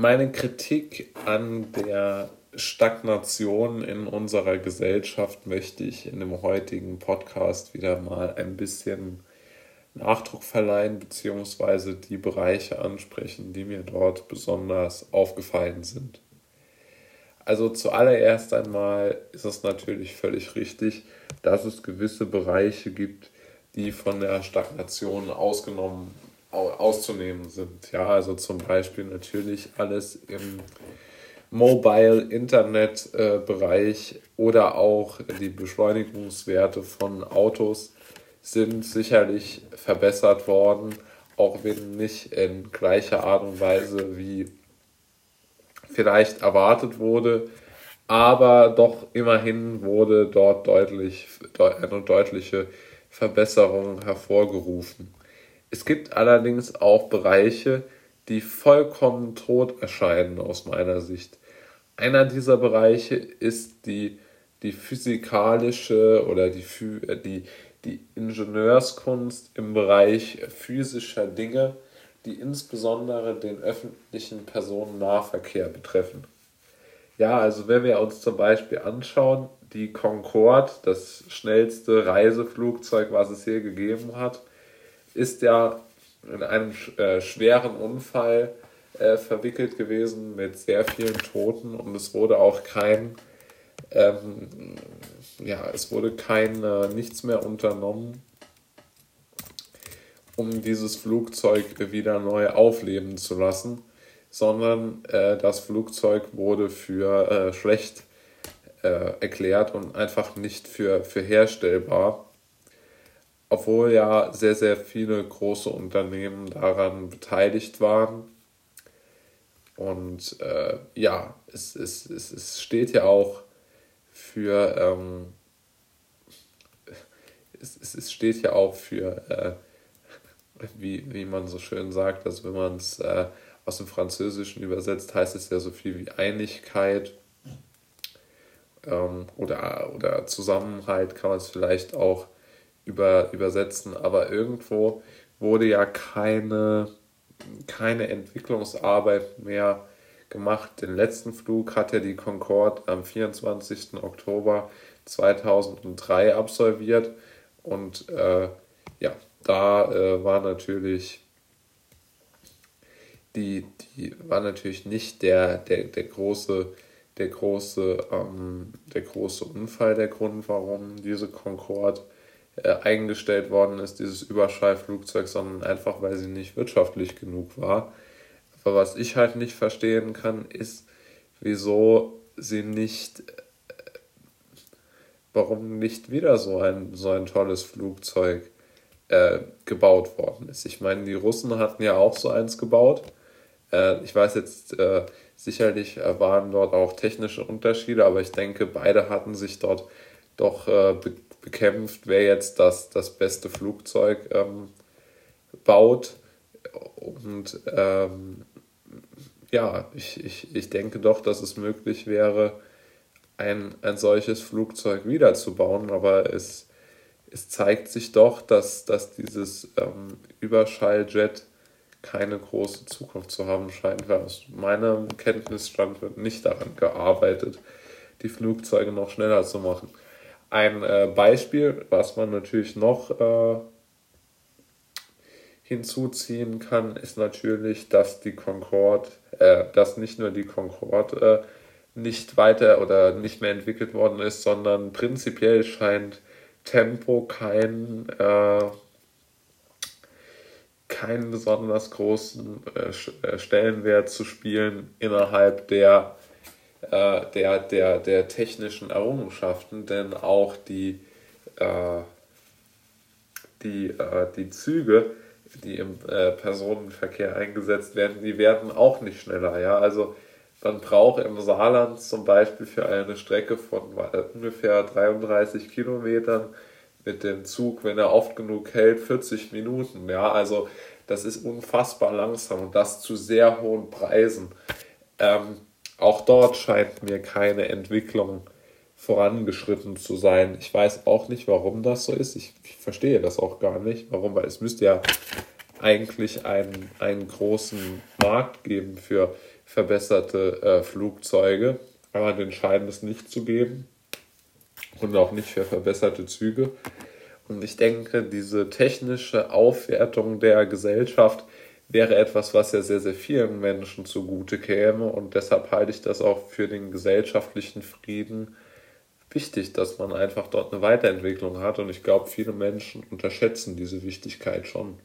meine Kritik an der Stagnation in unserer Gesellschaft möchte ich in dem heutigen Podcast wieder mal ein bisschen Nachdruck verleihen, beziehungsweise die Bereiche ansprechen, die mir dort besonders aufgefallen sind. Also zuallererst einmal ist es natürlich völlig richtig, dass es gewisse Bereiche gibt, die von der Stagnation ausgenommen, auszunehmen sind. Ja, also zum Beispiel natürlich alles im Mobile-Internet-Bereich oder auch die Beschleunigungswerte von Autos sind sicherlich verbessert worden, auch wenn nicht in gleicher Art und Weise wie vielleicht erwartet wurde. Aber doch immerhin wurde dort deutlich, eine deutliche Verbesserung hervorgerufen. Es gibt allerdings auch Bereiche, die vollkommen tot erscheinen aus meiner Sicht. Einer dieser Bereiche ist die, die physikalische oder die, äh, die, die Ingenieurskunst im Bereich physischer Dinge, die insbesondere den öffentlichen Personennahverkehr betreffen. Ja, also wenn wir uns zum Beispiel anschauen, die Concorde, das schnellste Reiseflugzeug, was es hier gegeben hat, ist ja in einem äh, schweren Unfall äh, verwickelt gewesen mit sehr vielen Toten und es wurde auch kein, ähm, ja, es wurde kein, äh, nichts mehr unternommen, um dieses Flugzeug wieder neu aufleben zu lassen, sondern äh, das Flugzeug wurde für äh, schlecht äh, erklärt und einfach nicht für, für herstellbar. Obwohl ja sehr, sehr viele große Unternehmen daran beteiligt waren. Und äh, ja, es, es, es, es steht ja auch für, ähm, es, es steht ja auch für, äh, wie, wie man so schön sagt, also wenn man es äh, aus dem Französischen übersetzt, heißt es ja so viel wie Einigkeit ähm, oder, oder Zusammenhalt kann man es vielleicht auch über, übersetzen, aber irgendwo wurde ja keine, keine Entwicklungsarbeit mehr gemacht. Den letzten Flug hat ja die Concorde am 24. Oktober 2003 absolviert und äh, ja, da äh, war natürlich die, die war natürlich nicht der, der, der große der große, ähm, der große Unfall der Grund, warum diese Concorde äh, eingestellt worden ist, dieses Überschallflugzeug, sondern einfach, weil sie nicht wirtschaftlich genug war. Aber was ich halt nicht verstehen kann, ist, wieso sie nicht, äh, warum nicht wieder so ein, so ein tolles Flugzeug äh, gebaut worden ist. Ich meine, die Russen hatten ja auch so eins gebaut. Äh, ich weiß jetzt, äh, Sicherlich äh, waren dort auch technische Unterschiede, aber ich denke, beide hatten sich dort doch äh, bekämpft, wer jetzt das, das beste Flugzeug ähm, baut. Und ähm, ja, ich, ich, ich denke doch, dass es möglich wäre, ein, ein solches Flugzeug wiederzubauen, aber es, es zeigt sich doch, dass, dass dieses ähm, Überschalljet keine große Zukunft zu haben scheint, weil aus meinem Kenntnisstand wird nicht daran gearbeitet, die Flugzeuge noch schneller zu machen. Ein äh, Beispiel, was man natürlich noch äh, hinzuziehen kann, ist natürlich, dass die Concorde, äh, dass nicht nur die Concorde äh, nicht weiter oder nicht mehr entwickelt worden ist, sondern prinzipiell scheint Tempo kein äh, keinen besonders großen äh, Stellenwert zu spielen innerhalb der, äh, der, der, der technischen Errungenschaften, denn auch die, äh, die, äh, die Züge, die im äh, Personenverkehr eingesetzt werden, die werden auch nicht schneller. Ja? Also man braucht im Saarland zum Beispiel für eine Strecke von ungefähr 33 Kilometern mit dem Zug, wenn er oft genug hält, 40 Minuten. Ja, also das ist unfassbar langsam und das zu sehr hohen Preisen. Ähm, auch dort scheint mir keine Entwicklung vorangeschritten zu sein. Ich weiß auch nicht, warum das so ist. Ich, ich verstehe das auch gar nicht. Warum? Weil es müsste ja eigentlich einen, einen großen Markt geben für verbesserte äh, Flugzeuge, aber den scheint es nicht zu geben und auch nicht für verbesserte Züge. Und ich denke, diese technische Aufwertung der Gesellschaft wäre etwas, was ja sehr, sehr vielen Menschen zugute käme. Und deshalb halte ich das auch für den gesellschaftlichen Frieden wichtig, dass man einfach dort eine Weiterentwicklung hat. Und ich glaube, viele Menschen unterschätzen diese Wichtigkeit schon.